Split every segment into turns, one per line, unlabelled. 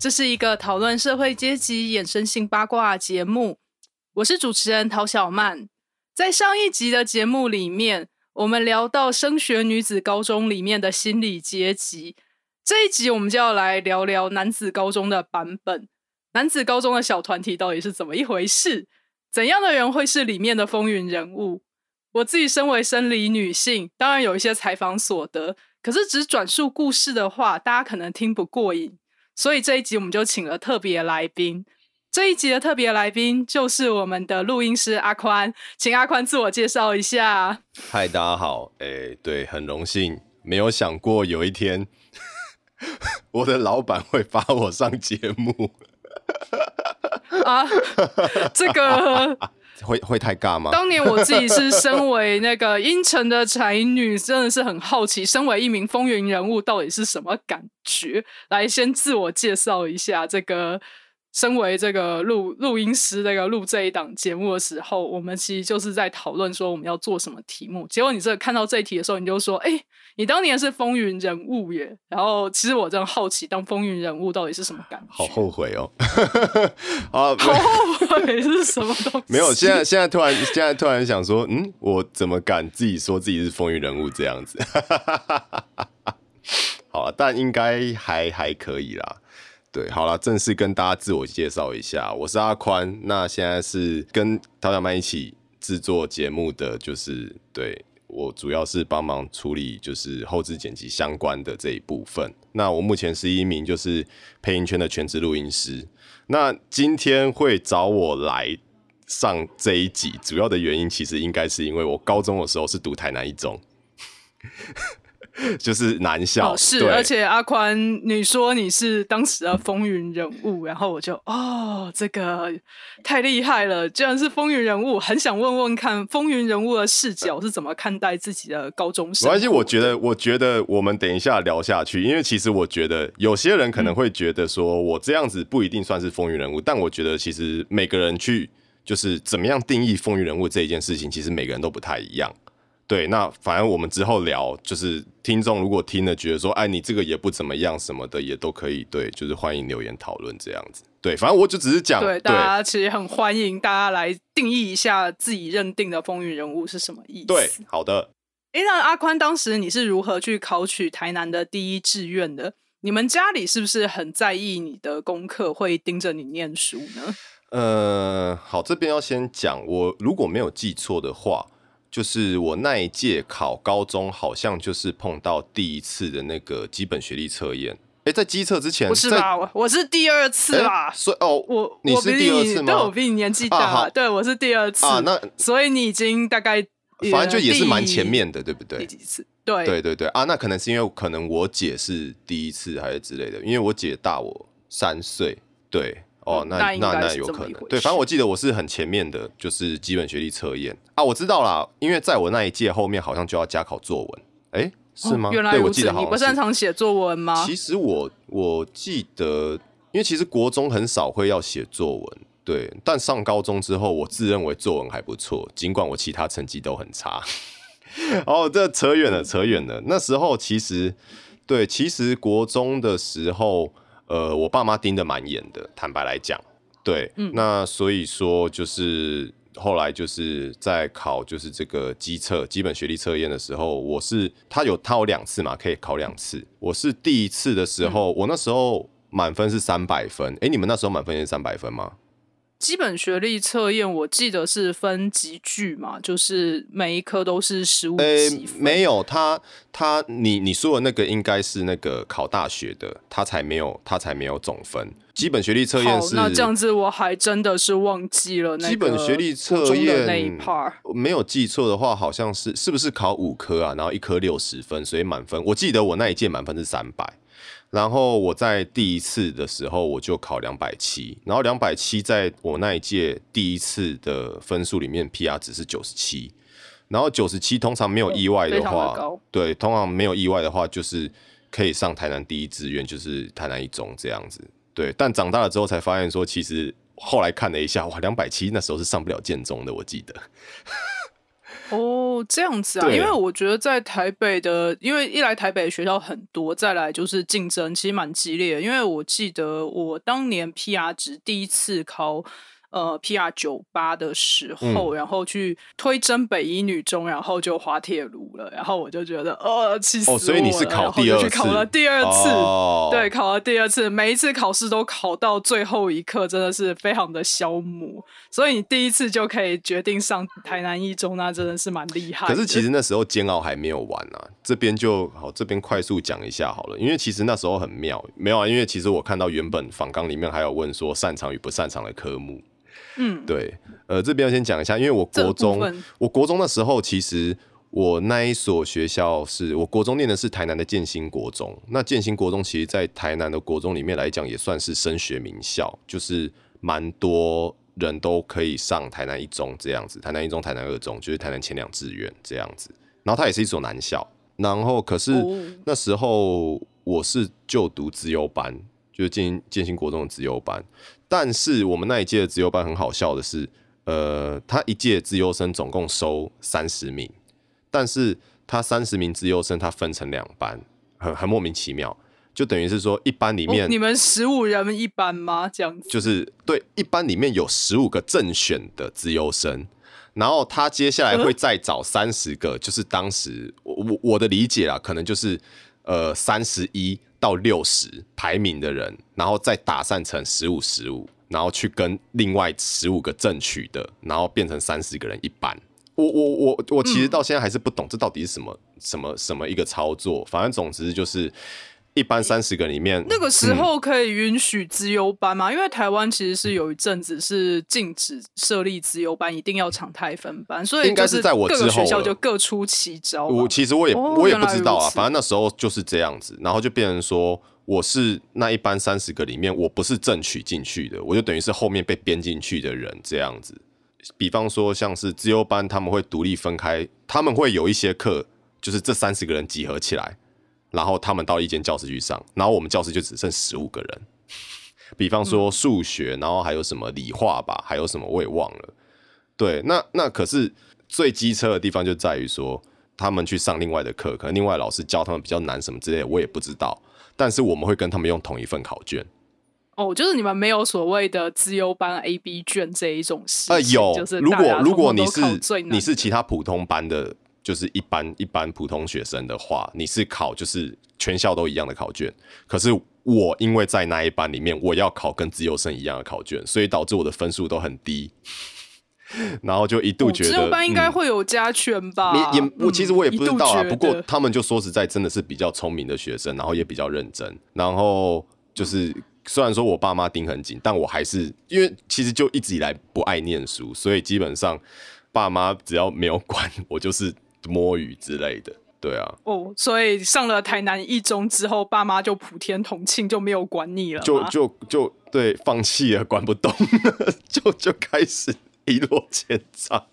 这是一个讨论社会阶级衍生性八卦节目。我是主持人陶小曼。在上一集的节目里面，我们聊到升学女子高中里面的心理阶级。这一集我们就要来聊聊男子高中的版本。男子高中的小团体到底是怎么一回事？怎样的人会是里面的风云人物？我自己身为生理女性，当然有一些采访所得。可是只转述故事的话，大家可能听不过瘾，所以这一集我们就请了特别来宾。这一集的特别来宾就是我们的录音师阿宽，请阿宽自我介绍一下。
嗨，大家好，哎，对，很荣幸，没有想过有一天 我的老板会发我上节目。
啊，这个。
会会太尬吗？
当年我自己是身为那个阴沉的才女，真的是很好奇，身为一名风云人物到底是什么感觉。来，先自我介绍一下这个。身为这个录录音师，这个录这一档节目的时候，我们其实就是在讨论说我们要做什么题目。结果你这看到这一题的时候，你就说：“哎，你当年是风云人物耶。”然后其实我真的好奇，当风云人物到底是什么感觉？
好后悔哦！
啊，好后悔是什么东西？
没有，现在现在突然现在突然想说，嗯，我怎么敢自己说自己是风云人物这样子？好，但应该还还可以啦。对，好了，正式跟大家自我介绍一下，我是阿宽。那现在是跟陶小曼一起制作节目的，就是对我主要是帮忙处理就是后置剪辑相关的这一部分。那我目前是一名就是配音圈的全职录音师。那今天会找我来上这一集，主要的原因其实应该是因为我高中的时候是读台南一中。就是男校
是，而且阿宽，你说你是当时的风云人物，然后我就哦，这个太厉害了，居然是风云人物，很想问问看风云人物的视角是怎么看待自己的高中生。
没关系，我觉得，我觉得我们等一下聊下去，因为其实我觉得有些人可能会觉得说我这样子不一定算是风云人物，但我觉得其实每个人去就是怎么样定义风云人物这一件事情，其实每个人都不太一样。对，那反正我们之后聊，就是听众如果听了觉得说，哎，你这个也不怎么样什么的，也都可以对，就是欢迎留言讨论这样子。对，反正我就只是讲，
对大家其实很欢迎大家来定义一下自己认定的风云人物是什么意思。
对，好的。
哎，那阿宽当时你是如何去考取台南的第一志愿的？你们家里是不是很在意你的功课，会盯着你念书呢？
呃，好，这边要先讲，我如果没有记错的话。就是我那一届考高中，好像就是碰到第一次的那个基本学历测验。哎，在机测之前
不是吧？我是第二次啦。
所以哦，
我
你是第二次吗？
对，我比你年纪大。对，我是第二次
啊。那
所以你已经大概
反正就也是蛮前面的，对不对？
第几次？对
对对对啊，那可能是因为可能我姐是第一次还是之类的，因为我姐大我三岁。对。哦，那那那有可能，对，反正我记得我是很前面的，就是基本学历测验啊，我知道啦，因为在我那一届后面好像就要加考作文，哎，是吗？
原来如此，你不擅长写作文吗？
其实我我记得，因为其实国中很少会要写作文，对，但上高中之后，我自认为作文还不错，尽管我其他成绩都很差。哦，这扯远了，扯远了。那时候其实，对，其实国中的时候。呃，我爸妈盯得蛮严的，坦白来讲，对，那所以说就是后来就是在考就是这个基测基本学历测验的时候，我是他有他有两次嘛，可以考两次。我是第一次的时候，我那时候满分是三百分，哎，你们那时候满分也是三百分吗？
基本学历测验我记得是分级距嘛，就是每一科都是十五级。
没有，他他你你说的那个应该是那个考大学的，他才没有他才没有总分。基本学历测验是
那这样子，我还真的是忘记了。
基本学历测验
那一 part
没有记错的话，好像是是不是考五科啊？然后一科六十分，所以满分。我记得我那一届满分是三百。然后我在第一次的时候我就考两百七，然后两百七在我那一届第一次的分数里面 PR 值是九十七，然后九十七通常没有意外的话，
高
对，通常没有意外的话就是可以上台南第一志愿，就是台南一中这样子。对，但长大了之后才发现说，其实后来看了一下，哇，两百七那时候是上不了建中的，我记得。
哦，这样子啊，因为我觉得在台北的，因为一来台北的学校很多，再来就是竞争其实蛮激烈的。因为我记得我当年 PR 值第一次考呃 PR 九八的时候，然后去推甄北一女中，然后就滑铁卢了，然后我就觉得呃气死我
哦，
了，
所以你是考第二
去考了第二次。
哦、
对，考了第二次，每一次考试都考到最后一刻，真的是非常的消磨。所以你第一次就可以决定上台南一中，那真的是蛮厉害。
可是其实那时候煎熬还没有完啊，这边就好，这边快速讲一下好了，因为其实那时候很妙，没有啊，因为其实我看到原本访纲里面还有问说擅长与不擅长的科目，
嗯，
对，呃，这边要先讲一下，因为我国中，我国中的时候，其实我那一所学校是我国中念的是台南的建新国中，那建新国中其实在台南的国中里面来讲，也算是升学名校，就是蛮多人都可以上台南一中这样子，台南一中、台南二中，就是台南前两志愿这样子。然后它也是一所男校，然后可是
哦。
那时候我是就读资优班，就是建建新国中的资优班。但是我们那一届的资优班很好笑的是，呃，他一届资优生总共收三十名，但是他三十名资优生他分成两班，很很莫名其妙，就等于是说一班里面、
哦你们十五人一班吗？这样子？
就是对一班里面有十五个正选的资优生，然后他接下来会再找三十个，就是当时我我我的理解啊，可能就是呃三十一到六十排名的人，然后再打散成十五十五，然后去跟另外十五个正取的，然后变成三十个人一班。我我我我其实到现在还是不懂这到底是什么、什么什么一个操作，反正总之就是一般三十个里面
那个时候可以允许资优班吗？因为台湾其实是有一阵子是禁止设立资优班，一定要常态分班，所以
应该
是
在我
之后学校就各出奇招。
我其实我也、
哦
我也不知道啊，反正那时候就是这样子，然后就变成说我是那一班三十个里面我不是正取进去的，我就等于是后面被编进去的人这样子。比方说像是资优班，他们会独立分开，他们会有一些课，就是这三十个人集合起来，然后他们到一间教室去上，然后我们教室就只剩十五个人。比方说数学，然后还有什么理化吧，还有什么我也忘了。对，那那可是最机车的地方就在于说，他们去上另外的课，可能另外老师教他们比较难什么之类的，我也不知道。但是我们会跟他们用同一份考卷。
哦，就是你们没有所谓的资优班 A、B 卷这一种事
有
就是，
如果如果你是你是其他普通班的，就是一般一般普通学生的话，你是考就是全校都一样的考卷。可是我因为在那一班里面，我要考跟自由生一样的考卷，所以导致我的分数都很低。然后就一度
哦
觉得，
资优班应该
嗯
会有加权吧？
也也我其实我也不知道啊，
嗯
不过他们就说实在真的是比较聪明的学生，然后也比较认真，然后就是虽然说我爸妈盯很紧，但我还是因为其实就一直以来不爱念书，所以基本上爸妈只要没有管我，就是摸鱼之类的。对啊，
哦，所以上了台南一中之后，爸妈就普天同庆，就没有管你了吗。
就就就对，放弃了，管不动了，就就开始一落千丈。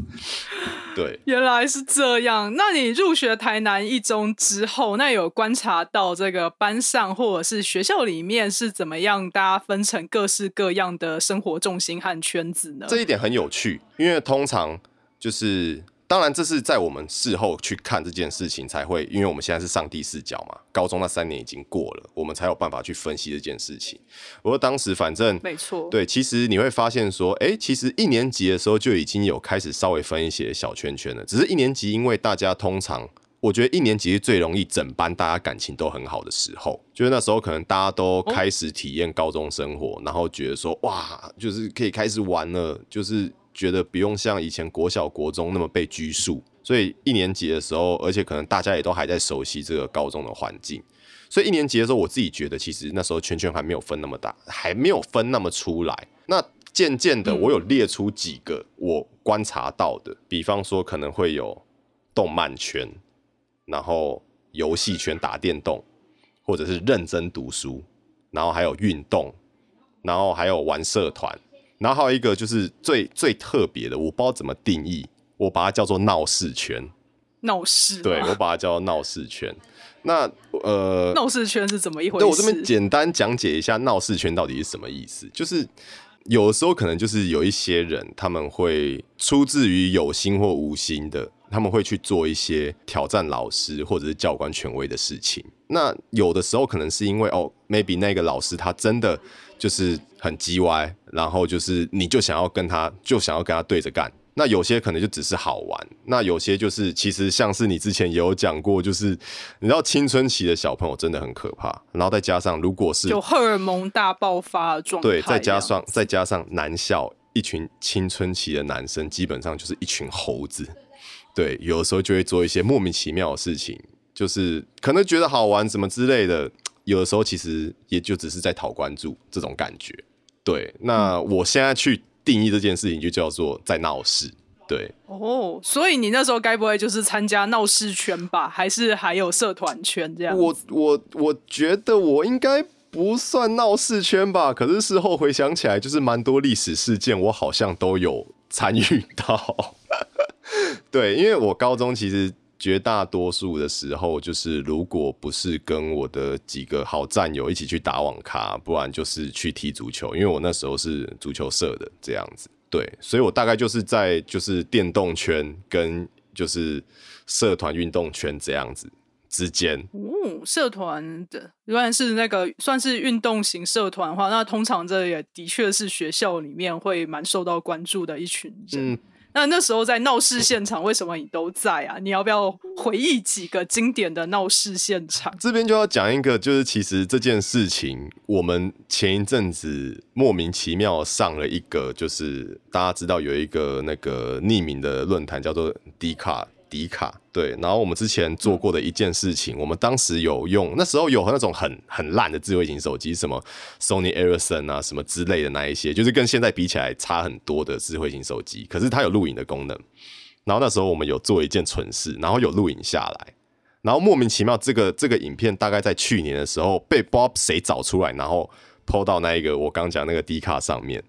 对，
原来是这样。那你入学台南一中之后，那有观察到这个班上或者是学校里面是怎么样，大家分成各式各样的生活重心和圈子呢？
这一点很有趣，因为通常就是，当然这是在我们事后去看这件事情才会，因为我们现在是上帝视角嘛，高中那三年已经过了，我们才有办法去分析这件事情。不过当时反正
没错，
对，其实你会发现说，哎、其实一年级的时候就已经有开始稍微分一些小圈圈了。只是一年级，因为大家通常，我觉得一年级是最容易整班大家感情都很好的时候，就是那时候可能大家都开始体验高中生活，然后觉得说，哇，就是可以开始玩了，就是觉得不用像以前国小国中那么被拘束。所以一年级的时候，而且可能大家也都还在熟悉这个高中的环境，所以一年级的时候，我自己觉得其实那时候圈圈还没有分那么大，还没有分那么出来。那渐渐的，我有列出几个我观察到的，比方说可能会有动漫圈，然后游戏圈打电动，或者是认真读书，然后还有运动，然后还有玩社团，然后还有一个就是最最特别的，我不知道怎么定义，我把它叫做闹事圈。
闹事，
对我把它叫做闹事圈。那呃，
闹事圈是怎么一回
对我这边
事？
简单讲解一下闹事圈到底是什么意思，就是有的时候可能就是有一些人他们会出自于有心或无心的，他们会去做一些挑战老师或者是教官权威的事情。那有的时候可能是因为哦，maybe 那个老师他真的就是很叽歪，然后就是你就想要跟他就想要跟他对着干。那有些可能就只是好玩，那有些就是其实像是你之前也有讲过，就是你知道青春期的小朋友真的很可怕，然后再加上如果是
就荷尔蒙大爆发的状态，
对，再加上再加上男校一群青春期的男生，基本上就是一群猴子。对，有的时候就会做一些莫名其妙的事情，就是可能觉得好玩什么之类的，有的时候其实也就只是在讨关注这种感觉。对，那我现在去定义这件事情，就叫做在闹事。对，
哦，所以你那时候该不会就是参加闹事圈吧？还是还有社团圈这样？
我我我觉得我应该不算闹事圈吧，可是事后回想起来，就是蛮多历史事件，我好像都有参与到。对，因为我高中其实绝大多数的时候，就是如果不是跟我的几个好战友一起去打网咖，不然就是去踢足球，因为我那时候是足球社的这样子。对，所以我大概就是在就是电动圈跟就是社团运动圈这样子之间。
哦，社团的如果是那个算是运动型社团的话，那通常这也的确是学校里面会蛮受到关注的一群人。
嗯，
那那时候在闹事现场，为什么你都在啊？你要不要回忆几个经典的闹事现场？
这边就要讲一个，就是其实这件事情，我们前一阵子莫名其妙上了一个，就是大家知道有一个那个匿名的论坛叫做 D 卡。迪卡对，然后我们之前做过的一件事情，我们当时有用，那时候有那种很很烂的智慧型手机，什么 Sony Ericsson 啊，什么之类的那一些，就是跟现在比起来差很多的智慧型手机，可是它有录影的功能。然后那时候我们有做一件蠢事，然后有录影下来，然后莫名其妙这个这个影片大概在去年的时候被不知道谁找出来，然后 PO 到那一个我刚讲那个 D 卡上面，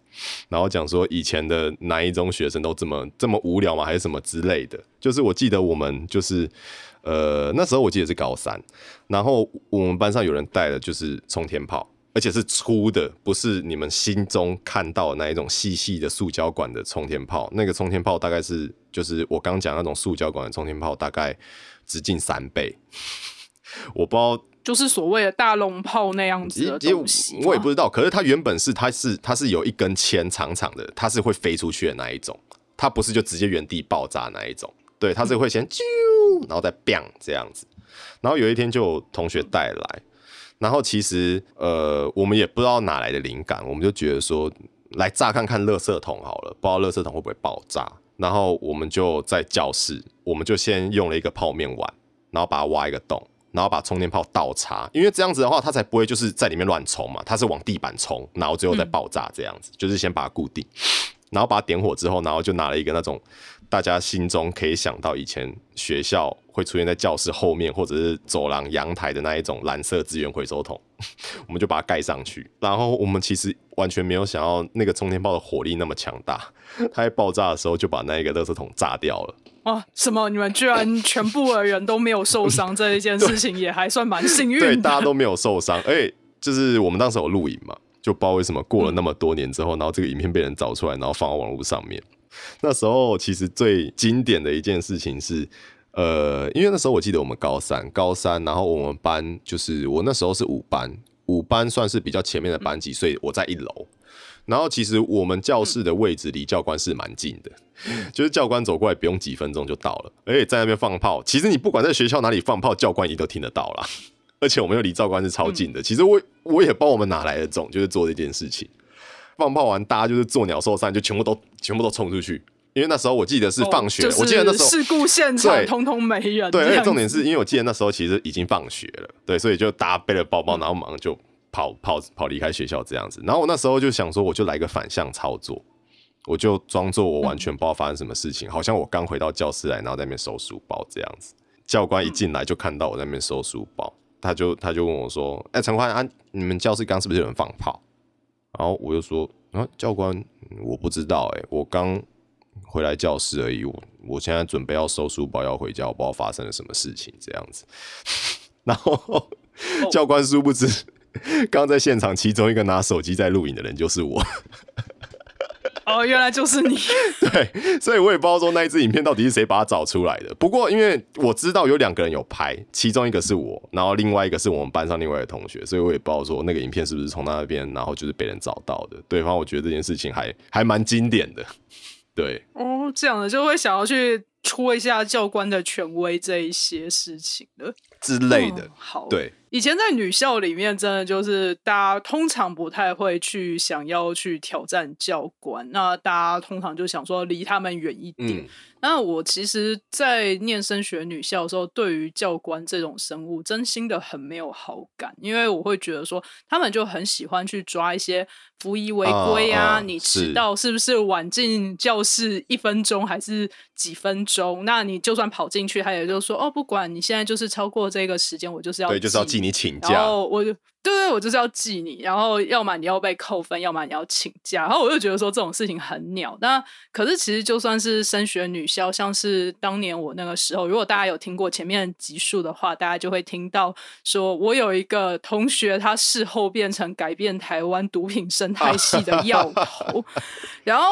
然后讲说以前的哪一中学生都这么这么无聊吗？还是什么之类的？就是我记得我们就是呃那时候我记得是高三，然后我们班上有人带的就是冲天炮。而且是粗的，不是你们心中看到的那一种细细的塑胶管的冲天炮。那个冲天炮大概是，就是我刚讲那种塑胶管的冲天炮，大概直径三倍。我不知道，
就是所谓的大龙炮那样子的
也
东西，
我也不知道。可是它原本是，它是它是有一根铅长长的，它是会飞出去的那一种，它不是就直接原地爆炸那一种。对，它是会先啾，然后再 bang 这样子。然后有一天就有同学带来。然后其实，呃，我们也不知道哪来的灵感，我们就觉得说，来炸看看垃圾桶好了，不知道垃圾桶会不会爆炸。然后我们就在教室，我们就先用了一个泡面碗，然后把它挖一个洞，然后把充电炮倒插，因为这样子的话，它才不会就是在里面乱冲嘛，它是往地板冲，然后最后再爆炸这样子，就是先把它固定，然后把它点火之后，然后就拿了一个那种大家心中可以想到以前学校会出现在教室后面或者是走廊阳台的那一种蓝色资源回收桶，我们就把它盖上去。然后我们其实完全没有想要那个冲天炮的火力那么强大，它在爆炸的时候就把那一个垃圾桶炸掉了。
啊，什么？你们居然全部的人都没有受伤，这一件事情也还算蛮幸运的。
对，大家都没有受伤。而且就是我们当时有录影嘛，就不知道为什么过了那么多年之后，然后这个影片被人找出来，然后放到网络上面。那时候其实最经典的一件事情是，呃，因为那时候我记得我们高三，高三，然后我们班就是我那时候是五班，五班算是比较前面的班级，所以我在一楼。然后其实我们教室的位置离教官是蛮近的，就是教官走过来不用几分钟就到了，而且在那边放炮。其实你不管在学校哪里放炮，教官一定都听得到啦。而且我们又离教官是超近的。其实我我也不知道我们哪来的种，就是做这件事情。放炮完，大家就是做鸟兽散，就全部都全部都冲出去。因为那时候我记得是放学，
哦就是
我记得那时候
事故现场通通没人。
对，而且重点是因为我记得那时候其实已经放学了，对，所以就大家背了包包，然后马上就跑跑跑离开学校这样子。然后我那时候就想说，我就来个反向操作，我就装作我完全不知道发生什么事情，好像我刚回到教室来，然后在那边收书包这样子。教官一进来就看到我在那边收书包，他就他就问我说：“哎、陈欢啊，你们教室刚是不是有人放炮？”然后我就说：“啊，教官，我不知道、哎，我刚回来教室而已，我我现在准备要收书包要回家，我不知道发生了什么事情这样子。”然后教官殊不知，刚在现场其中一个拿手机在录影的人就是我。
哦，原来就是你。
对，所以我也不知道说那一支影片到底是谁把它找出来的。不过因为我知道有两个人有拍，其中一个是我，然后另外一个是我们班上另外一个同学，所以我也不知道说那个影片是不是从那边，然后就是被人找到的。对方我觉得这件事情还还蛮经典的。对，
哦，这样的就会想要去戳一下教官的权威这一些事情的
之类的。
嗯好，
对，
以前在女校里面，真的就是大家通常不太会去想要去挑战教官，那大家通常就想说离他们远一点。
嗯，
那我其实，在念升学女校的时候，对于教官这种生物，真心的很没有好感，因为我会觉得说，他们就很喜欢去抓一些服役违规啊，你迟到是不是晚进教室一分钟还是几分钟？那你就算跑进去，他也就说哦，不管你现在就是超过这个时间，我就是要
对，就是要
记
记你请
然
假。
后我就对对，我就是要记你，然后要么你要被扣分，要么你要请假。然后我就觉得说这种事情很鸟。那可是其实就算是升学女校，像是当年我那个时候，如果大家有听过前面集数的话，大家就会听到说我有一个同学，他事后变成改变台湾毒品生态系的药头。然后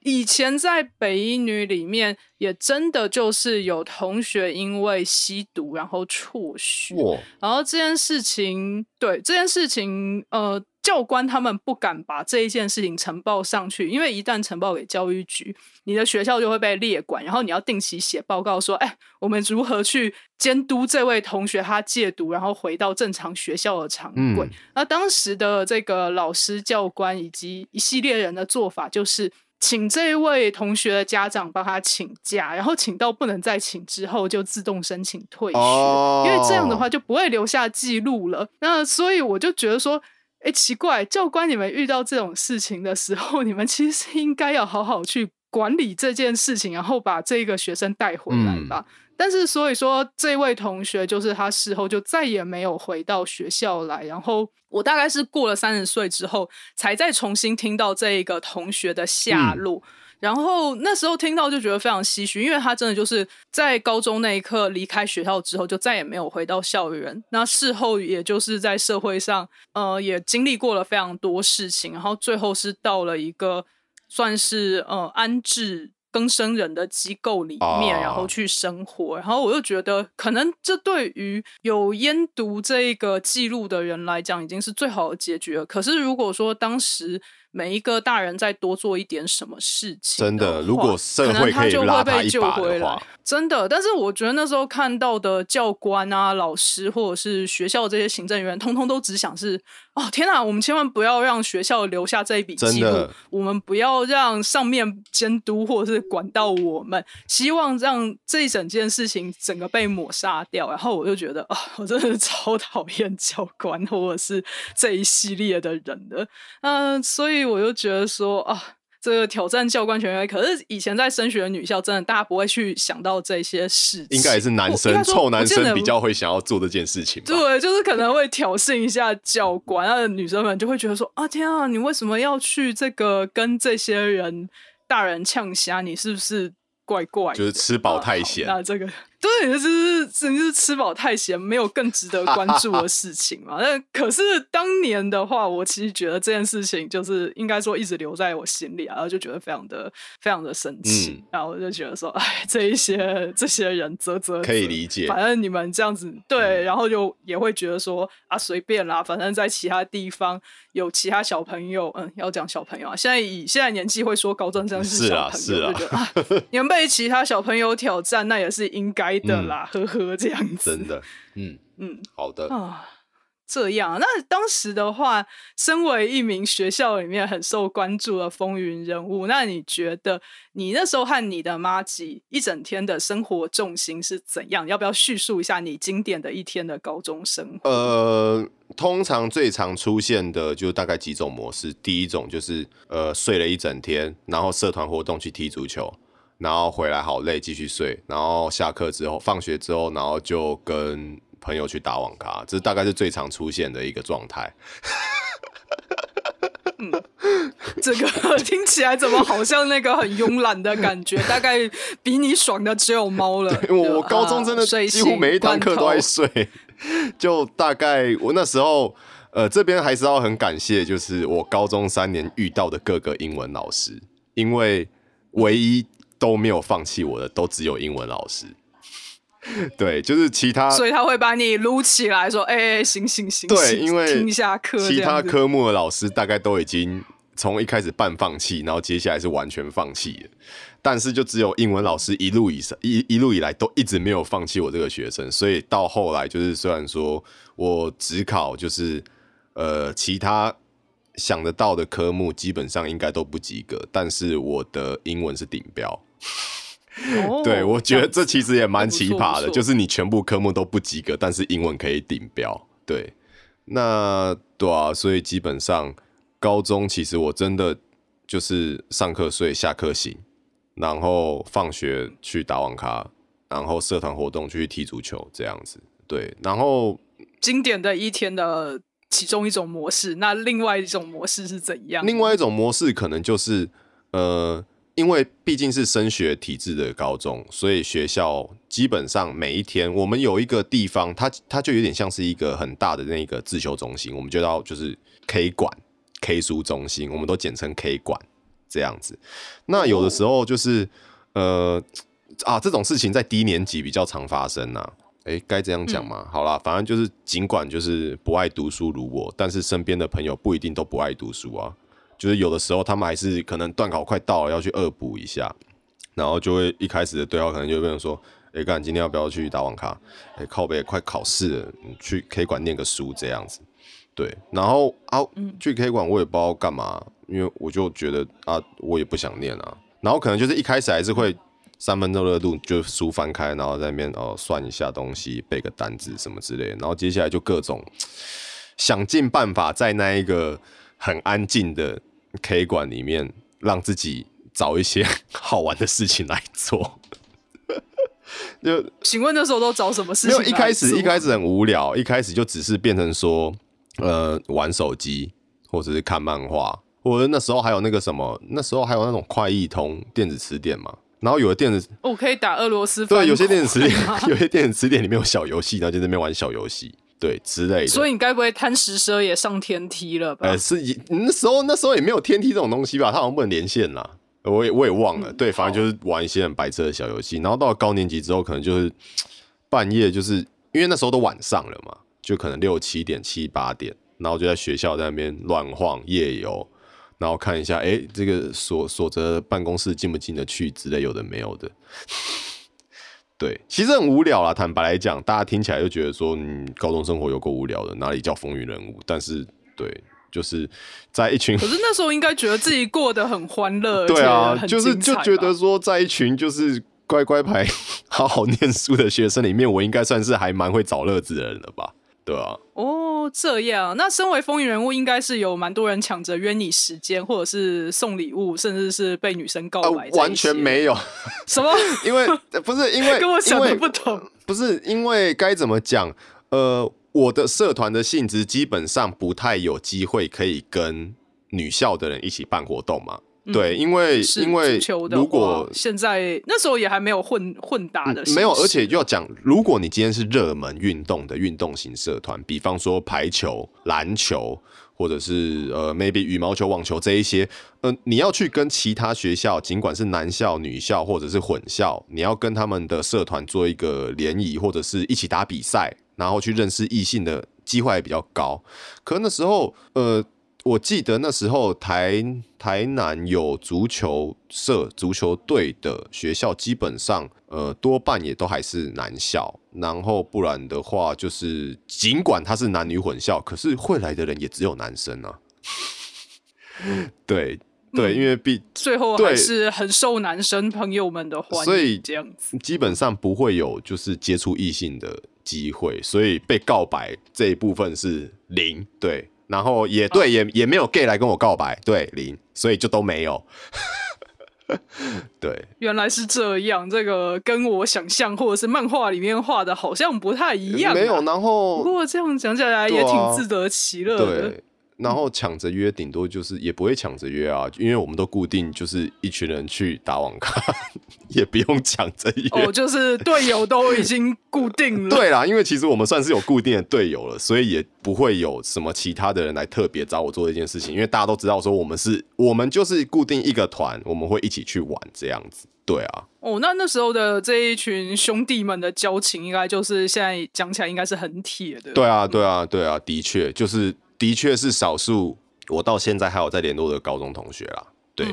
以前在北一女里面，也真的就是有同学因为吸毒然后辍学。然后这件事情，对这件事情，呃，教官他们不敢把这一件事情呈报上去，因为一旦呈报给教育局，你的学校就会被列管，然后你要定期写报告说，哎，我们如何去监督这位同学他戒毒，然后回到正常学校的常规。
嗯
那当时的这个老师、教官以及一系列人的做法就是。请这位同学的家长帮他请假，然后请到不能再请之后，就自动申请退学。
哦
因为这样的话就不会留下记录了。那所以我就觉得说，哎，奇怪，教官你们遇到这种事情的时候，你们其实应该要好好去管理这件事情，然后把这个学生带回来吧。但是，所以说这位同学就是他事后就再也没有回到学校来，然后我大概是过了三十岁之后，才再重新听到这一个同学的下落。然后那时候听到就觉得非常唏嘘，因为他真的就是在高中那一刻离开学校之后，就再也没有回到校园。那事后也就是在社会上，呃，也经历过了非常多事情，然后最后是到了一个算是呃安置。更生人的机构里面，
哦
然后去生活，然后我又觉得，可能这对于有烟毒这个记录的人来讲，已经是最好的结局了。可是如果说当时每一个大人再多做一点什么事情
真的如果社会可以
他就
拉他一
会被救
把的话
回来。真的，但是我觉得那时候看到的教官啊、老师或者是学校这些行政人员，通通都只想是哦，天哪，我们千万不要让学校留下这一笔记录，我们不要让上面监督或者是管到我们，希望让这一整件事情整个被抹杀掉。然后我就觉得啊、我真的超 讨厌教官或者是这一系列的人的，嗯、所以我就觉得说啊。这个挑战教官权威，可是以前在升学的女校，真的大家不会去想到这些事情。
应该也是男生臭男生比较会想要做这件事情。
对，就是可能会挑衅一下教官，那女生们就会觉得说啊，天啊，你为什么要去这个跟这些人大人呛虾？你是不是怪怪的？
就是吃饱太咸
啊那这个对，就是真是吃饱太闲，没有更值得关注的事情嘛。那可是当年的话，我其实觉得这件事情就是应该说一直留在我心里啊，然后就觉得非常的非常的生气，
嗯
然后我就觉得说，哎，这一些这些人啧啧
可以理解
反正你们这样子对，然后就也会觉得说啊，随便啦，反正在其他地方有其他小朋友，嗯，要讲小朋友啊，现在以现在年纪会说高中生
是啊
小朋友，
是啊
就觉得啊，你们被其他小朋友挑战，那也是应该的啦，呵呵，这样子，
真的，嗯，
嗯
好的，
啊。这样，那当时的话，身为一名学校里面很受关注的风云人物，那你觉得你那时候和你的妈吉一整天的生活重心是怎样？要不要叙述一下你经典的一天的高中生活？
呃，通常最常出现的就大概几种模式。第一种就是呃睡了一整天，然后社团活动去踢足球，然后回来好累继续睡，然后下课之后放学之后，然后就跟朋友去打网咖，这大概是最常出现的一个状态。
这个听起来怎么好像那个很慵懒的感觉？大概比你爽的只有猫了。
我我高中真的几乎每一堂课都在睡，就大概我那时候，呃，这边还是要很感谢，就是我高中三年遇到的各个英文老师，因为唯一都没有放弃我的，都只有英文老师。对，就是其他，
所以他会把你撸起来说：“哎，行行行，
对，因为
听一下课，
其他科目的老师大概都已经从一开始半放弃，然后接下来是完全放弃了。但是就只有英文老师一路以上一一路以来都一直没有放弃我这个学生，所以到后来就是虽然说我只考就是呃其他想得到的科目基本上应该都不及格，但是我的英文是顶标。对，我觉得这其实也蛮奇葩的，就是你全部科目都不及格，但是英文可以顶标。对，那对啊，所以基本上高中其实我真的就是上课睡，下课醒，然后放学去打网咖，然后社团活动去踢足球这样子。对，然后
经典的一天的其中一种模式，那另外一种模式是怎样？
另外一种模式可能就是呃。因为毕竟是升学体制的高中，所以学校基本上每一天，我们有一个地方，它它就有点像是一个很大的那个自修中心，我们就到就是 K 馆 K 书中心，我们都简称 K 馆这样子。那有的时候就是呃啊，这种事情在低年级比较常发生呐。诶，该这样讲吗？好啦，反正就是尽管就是不爱读书如我，但是身边的朋友不一定都不爱读书啊。就是有的时候他们还是可能段考快到了要去恶补一下，然后就会一开始的对话可能就变成说，哎，干今天要不要去打网咖？哎，靠北快考试了，去 K 馆念个书这样子。对，然后啊，去 K 馆我也不知道干嘛，因为我就觉得啊，我也不想念啊。然后可能就是一开始还是会三分钟热度，就书翻开，然后在那边哦算一下东西，背个单字什么之类。然后接下来就各种 想尽办法在那一个很安静的。K 馆里面，让自己找一些 好玩的事情来做。
就请问那时候都找什么事情？没
有一开始一开始很无聊，一开始就只是变成说，呃，玩手机，或者是看漫画，或者那时候还有那个什么，那时候还有那种快易通电子词典嘛。然后有的电子，
我可以打俄罗斯。
对，有些电子词典，有些电子词典里面有小游戏，然后就在那边玩小游戏。对之类的，
所以你该不会贪食蛇也上天梯了吧？
呃，是那时候那时候也没有天梯这种东西吧？它好像不能连线啦，我也我也忘了。对，反正就是玩一些很白痴的小游戏。然后到了高年级之后，可能就是半夜，就是因为那时候都晚上了嘛，就可能六七点、七八点，然后就在学校在那边乱晃夜游，然后看一下，哎，这个锁锁着办公室进不进得去之类，有的没有的。对，其实很无聊啦。坦白来讲，大家听起来就觉得说，嗯，高中生活有够无聊的，哪里叫风云人物？但是，对，就是在一群，
可是那时候应该觉得自己过得很欢乐，
对啊，就是就觉得说，在一群就是乖乖牌、好好念书的学生里面，我应该算是还蛮会找乐子的人了吧。对啊，
哦，这样，那身为风云人物，应该是有蛮多人抢着约你时间，或者是送礼物，甚至是被女生告白。
完全没有
什么，
因为不是因为
跟我想的不同，
不是因为该怎么讲？呃，我的社团的性质基本上不太有机会可以跟女校的人一起办活动嘛。对，因为因为如果
现在那时候也还没有混混搭的，
没有，而且要讲，如果你今天是热门运动的运动型社团，比方说排球、篮球，或者是呃，maybe 羽毛球、网球这一些，呃，你要去跟其他学校，尽管是男校、女校或者是混校，你要跟他们的社团做一个联谊，或者是一起打比赛，然后去认识异性的机会也比较高。可那时候，呃。我记得那时候台台南有足球社、足球队的学校，基本上呃多半也都还是男校，然后不然的话就是，尽管他是男女混校，可是会来的人也只有男生啊。对对，因为毕
最后还是很受男生朋友们的欢迎，
所以
这样子
基本上不会有就是接触异性的机会，所以被告白这一部分是零。对。然后也对，也也没有 gay 来跟我告白，对零，所以就都没有。对，
原来是这样，这个跟我想象或者是漫画里面画的好像不太一样、啊。
没有，然后
不过这样讲起来也挺自得其乐的。
对，然后抢着约，顶多就是也不会抢着约啊，因为我们都固定就是一群人去打网咖，也不用抢着约。
哦，就是队友都已经固定了。
对啦，因为其实我们算是有固定的队友了，所以也不会有什么其他的人来特别找我做这件事情，因为大家都知道说我们是，我们就是固定一个团，我们会一起去玩这样子。对啊，
哦，那那时候的这一群兄弟们的交情，应该就是现在讲起来应该是很铁的。
对啊，对啊，对啊，的确就是，的确是少数，我到现在还有在联络的高中同学啦。对，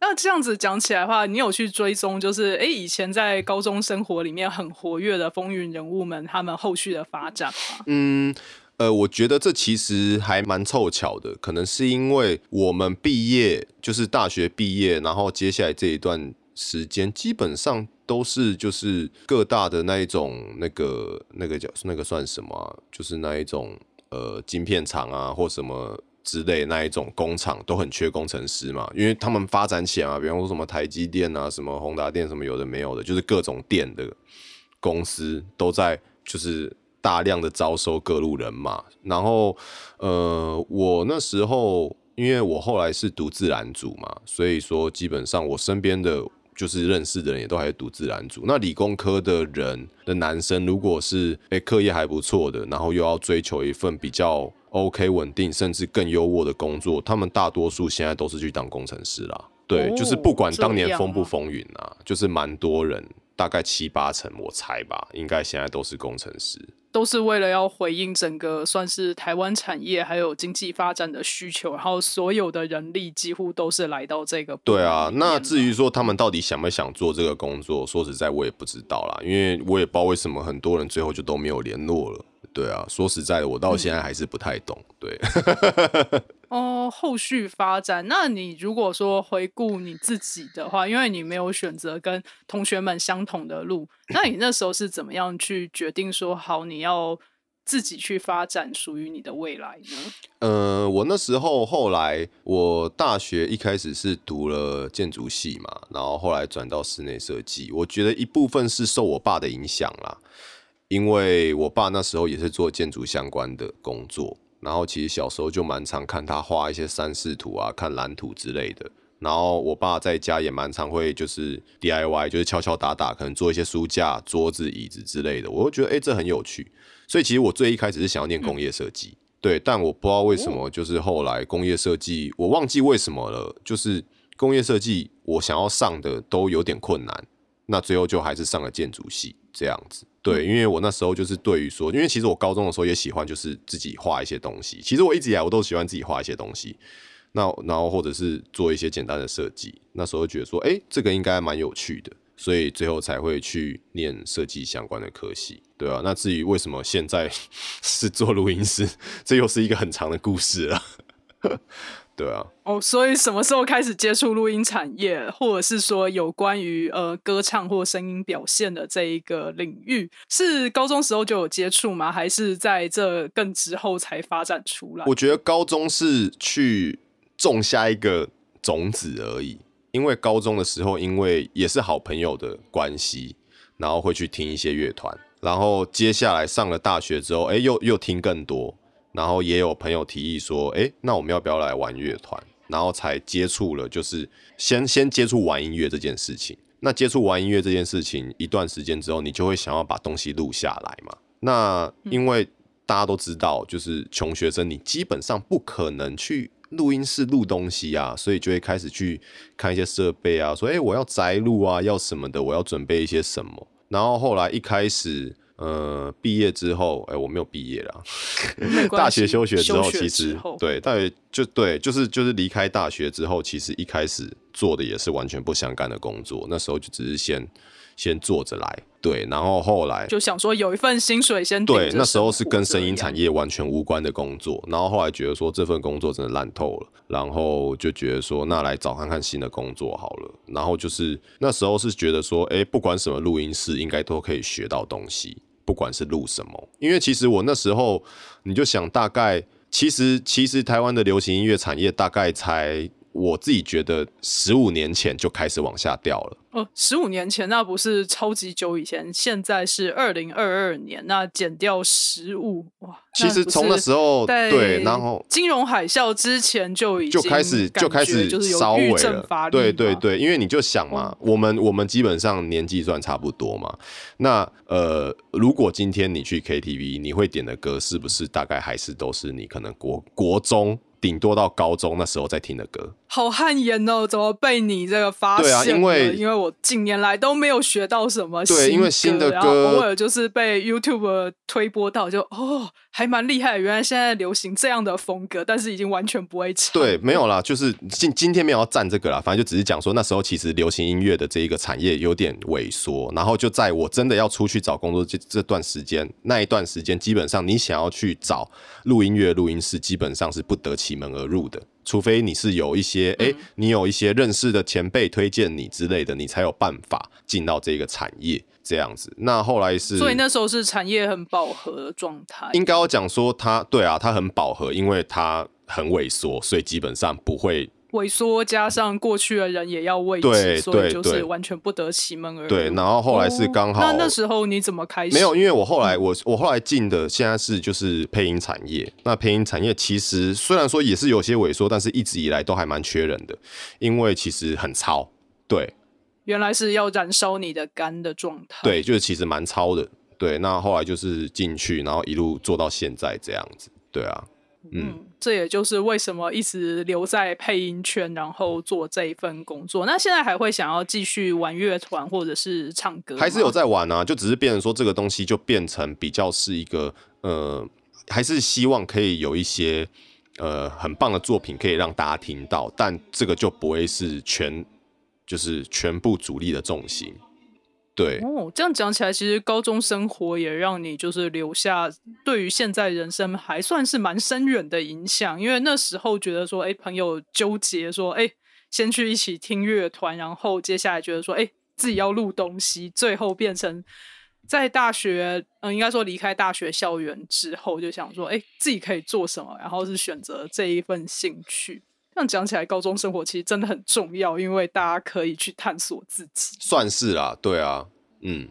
那这样子讲起来的话，你有去追踪，就是哎，以前在高中生活里面很活跃的风云人物们，他们后续的发展吗？
嗯，呃，我觉得这其实还蛮凑巧的，可能是因为我们毕业，就是大学毕业，然后接下来这一段时间，基本上都是就是各大的那一种那个那个叫那个算什么啊、就是那一种呃晶片厂啊或什么。之类那一种工厂都很缺工程师嘛，因为他们发展起来嘛，比方说什么台积电啊、什么宏达电什么有的没有的，就是各种电的公司都在就是大量的招收各路人马。然后呃，我那时候因为我后来是读自然组嘛，所以说基本上我身边的就是认识的人也都还是读自然组。那理工科的人的男生，如果是诶课业还不错的，然后又要追求一份比较 OK 稳定甚至更优渥的工作，他们大多数现在都是去当工程师啦。对，
哦
就是不管当年风不
啊
风云啊，就是蛮多人，大概七八成我猜吧，应该现在都是工程师。
都是为了要回应整个算是台湾产业还有经济发展的需求，然后所有的人力几乎都是来到这个
对啊那至于说他们到底想不想做这个工作，说实在我也不知道啦，因为我也不知道为什么很多人最后就都没有联络了。对啊，说实在的，我到现在还是不太懂。对，
哦，后续发展，那你如果说回顾你自己的话，因为你没有选择跟同学们相同的路，那你那时候是怎么样去决定说好你要自己去发展属于你的未来呢？
呃，我那时候后来，我大学一开始是读了建筑系嘛，然后后来转到室内设计。我觉得一部分是受我爸的影响啦，因为我爸那时候也是做建筑相关的工作，然后其实小时候就蛮常看他画一些山势图啊、看蓝图之类的。然后我爸在家也蛮常会就是 DIY，就是敲敲打打，可能做一些书架、桌子、椅子之类的。我就觉得哎、诶这很有趣。所以其实我最一开始是想要念工业设计，对，但我不知道为什么，就是后来工业设计，我忘记为什么了，就是工业设计我想要上的都有点困难，那最后就还是上了建筑系这样子。对，因为我那时候就是对于说，因为其实我高中的时候也喜欢就是自己画一些东西，其实我一直以来我都喜欢自己画一些东西，那然后或者是做一些简单的设计，那时候觉得说，哎、这个应该蛮有趣的，所以最后才会去念设计相关的科系，对啊。那至于为什么现在 是做录音师，这又是一个很长的故事了，对啊。
哦，所以什么时候开始接触录音产业，或者是说有关于呃歌唱或声音表现的这一个领域，是高中时候就有接触吗？还是在这更之后才发展出来？
我觉得高中是去种下一个种子而已，因为高中的时候，因为也是好朋友的关系，然后会去听一些乐团，然后接下来上了大学之后，哎，又又听更多，然后也有朋友提议说，哎，那我们要不要来玩乐团？然后才接触了，就是先先接触玩音乐这件事情。那接触玩音乐这件事情一段时间之后，你就会想要把东西录下来嘛。那因为大家都知道，就是穷学生，你基本上不可能去录音室录东西啊，所以就会开始去看一些设备啊，说，哎、我要摘录啊，要什么的，我要准备一些什么。然后后来一开始，呃，毕业之后，哎、我没有毕业啦，大学休学之后，其实对大学就对，就是就是离开大学之后，其实一开始做的也是完全不相干的工作，那时候就只是先先做着来，对，然后后来
就想说有一份薪水先
对，那时候是跟声音产业完全无关的工作，然后后来觉得说这份工作真的烂透了，然后就觉得说那来找看看新的工作好了，然后就是那时候是觉得说，哎，不管什么录音室，应该都可以学到东西，不管是录什么，因为其实我那时候你就想大概，其实其实台湾的流行音乐产业大概才我自己觉得十五年前就开始往下掉了。
哦，十五年前那不是超级久以前，现在是二零二二年，那减掉十五哇。
其实从那时候对，然后
金融海啸之前就已
经就开始就开始稍微了。对对对，因为你就想嘛，我们我们基本上年纪算差不多嘛。那呃，如果今天你去 KTV，你会点的歌是不是大概还是都是你可能国国中？顶多到高中那时候在听的歌，
好汗颜哦！怎么被你这个发现？
对啊，因为
因为我近年来都没有学到什么
对，因为新的歌
偶尔就是被 YouTube 推播到，就哦，还蛮厉害。原来现在流行这样的风格，但是已经完全不会唱。
对，没有啦，就是今今天没有要站这个啦，反正就只是讲说那时候其实流行音乐的这一个产业有点萎缩，然后就在我真的要出去找工作这这段时间，那一段时间基本上你想要去找录音乐录音室，基本上是不得其。门而入的，除非你是有一些哎，你有一些认识的前辈推荐你之类的，你才有办法进到这个产业这样子。那后来是，
所以那时候是产业很饱和的状态。
应该要讲说，它对啊，它很饱和，因为它很萎缩，所以基本上不会。
萎缩加上过去的人也要畏
惧，
所以就是完全不得其门而入。
对，然后后来是刚好。
那那时候你怎么开始？
没有，因为我后来我我后来进的现在是就是配音产业。那配音产业其实虽然说也是有些萎缩，但是一直以来都还蛮缺人的，因为其实很糙。对，
原来是要燃烧你的肝的状态。
对，就是其实蛮糙的。对，那后来就是进去，然后一路做到现在这样子。对啊。
嗯，这也就是为什么一直留在配音圈，然后做这一份工作。那现在还会想要继续玩乐团或者是唱歌？
还是有在玩啊？就只是变成说这个东西就变成比较是一个呃，还是希望可以有一些呃很棒的作品可以让大家听到，但这个就不会是全就是全部主力的重心。对
哦，这样讲起来，其实高中生活也让你就是留下对于现在人生还算是蛮深远的影响。因为那时候觉得说，哎，朋友纠结说，哎，先去一起听乐团，然后接下来觉得说，哎，自己要录东西，最后变成在大学，嗯，应该说离开大学校园之后，就想说，哎，自己可以做什么，然后是选择这一份兴趣。这样讲起来，高中生活其实真的很重要，因为大家可以去探索自己。
算是啦，对啊，嗯，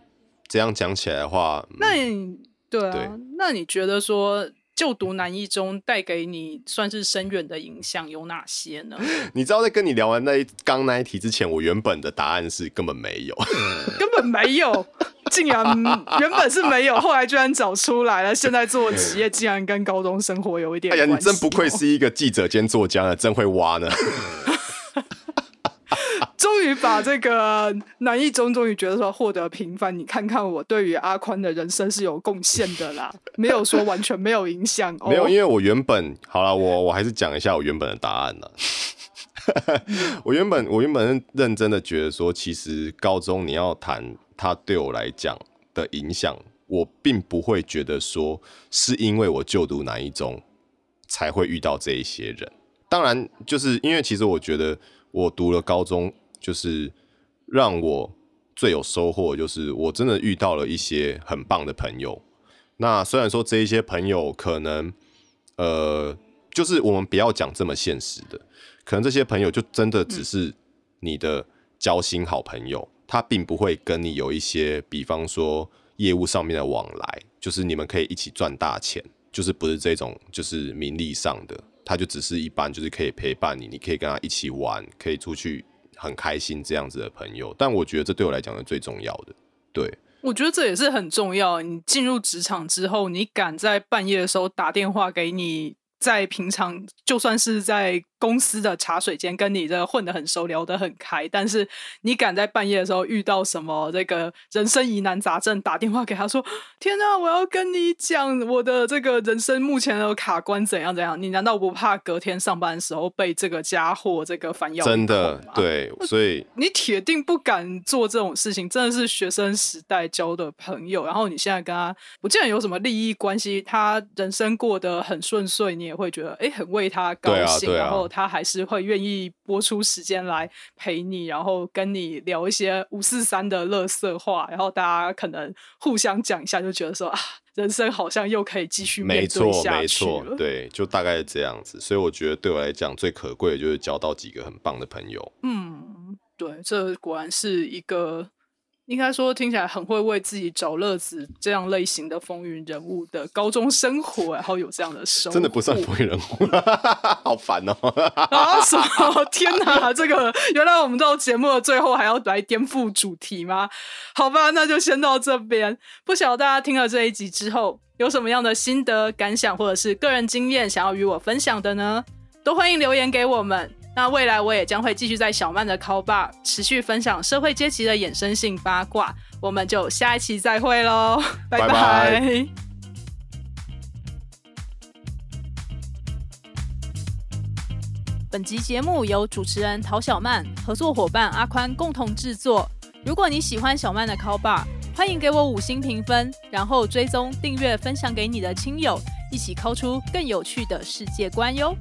这样讲起来的话，
那你对啊，那你觉得说就读南一中带给你算是深远的影响有哪些呢？
你知道，在跟你聊完那一刚那一题之前，我原本的答案是根本没有，
根本没有。竟然原本是没有，后来居然找出来了。现在做企业，竟然跟高中生活有一点……哎
呀，你真不愧是一个记者兼作家呢，真会挖呢。
终于把这个南一中，终于觉得说获得平凡。你看看我对于阿宽的人生是有贡献的啦，没有说完全没有影响。
没有，因为我原本好了，我我还是讲一下我原本的答案了。我原本我原本认真的觉得说，其实高中你要谈。他对我来讲的影响，我并不会觉得说是因为我就读南一中才会遇到这一些人。当然，就是因为其实我觉得我读了高中，就是让我最有收获，就是我真的遇到了一些很棒的朋友。那虽然说这一些朋友可能，呃，就是我们不要讲这么现实的，可能这些朋友就真的只是你的交心好朋友。他并不会跟你有一些，比方说业务上面的往来，就是你们可以一起赚大钱，就是不是这种，就是名利上的，他就只是一般，就是可以陪伴你，你可以跟他一起玩，可以出去很开心这样子的朋友。但我觉得这对我来讲是最重要的。对，
我觉得这也是很重要。你进入职场之后，你敢在半夜的时候打电话给你，在平常就算是在。公司的茶水间跟你这混得很熟，聊得很开，但是你敢在半夜的时候遇到什么这个人生疑难杂症，打电话给他说：“天哪，我要跟你讲我的这个人生目前的卡关怎样怎样？”你难道不怕隔天上班的时候被这个家伙这个反咬？
真的对，所以
你铁定不敢做这种事情。真的是学生时代交的朋友，然后你现在跟他不见得有什么利益关系，他人生过得很顺遂，你也会觉得哎，很为他高兴，然后。他还是会愿意播出时间来陪你，然后跟你聊一些五四三的乐色话，然后大家可能互相讲一下，就觉得说啊，人生好像又可以继续面
没错
对下
没错 对，就大概是这样子。所以我觉得对我来讲最可贵的就是交到几个很棒的朋友。
嗯，对，这果然是一个应该说听起来很会为自己找乐子这样类型的风云人物的高中生活，然后有这样的收获，
真的不算风云人物，好烦哦、
啊！什么？天哪！这个原来我们到节目的最后还要来颠覆主题吗？好吧，那就先到这边。不晓得大家听了这一集之后有什么样的心得感想，或者是个人经验想要与我分享的呢？都欢迎留言给我们。那未来我也将会继续在小曼的 Call Bar 持续分享社会阶级的衍生性八卦。我们就下一期再会喽，拜
拜
拜
拜
本集节目由主持人陶小曼、合作伙伴阿宽共同制作。如果你喜欢小曼的 Call Bar，欢迎给我五星评分，然后追踪、订阅、分享给你的亲友，一起敲出更有趣的世界观哟。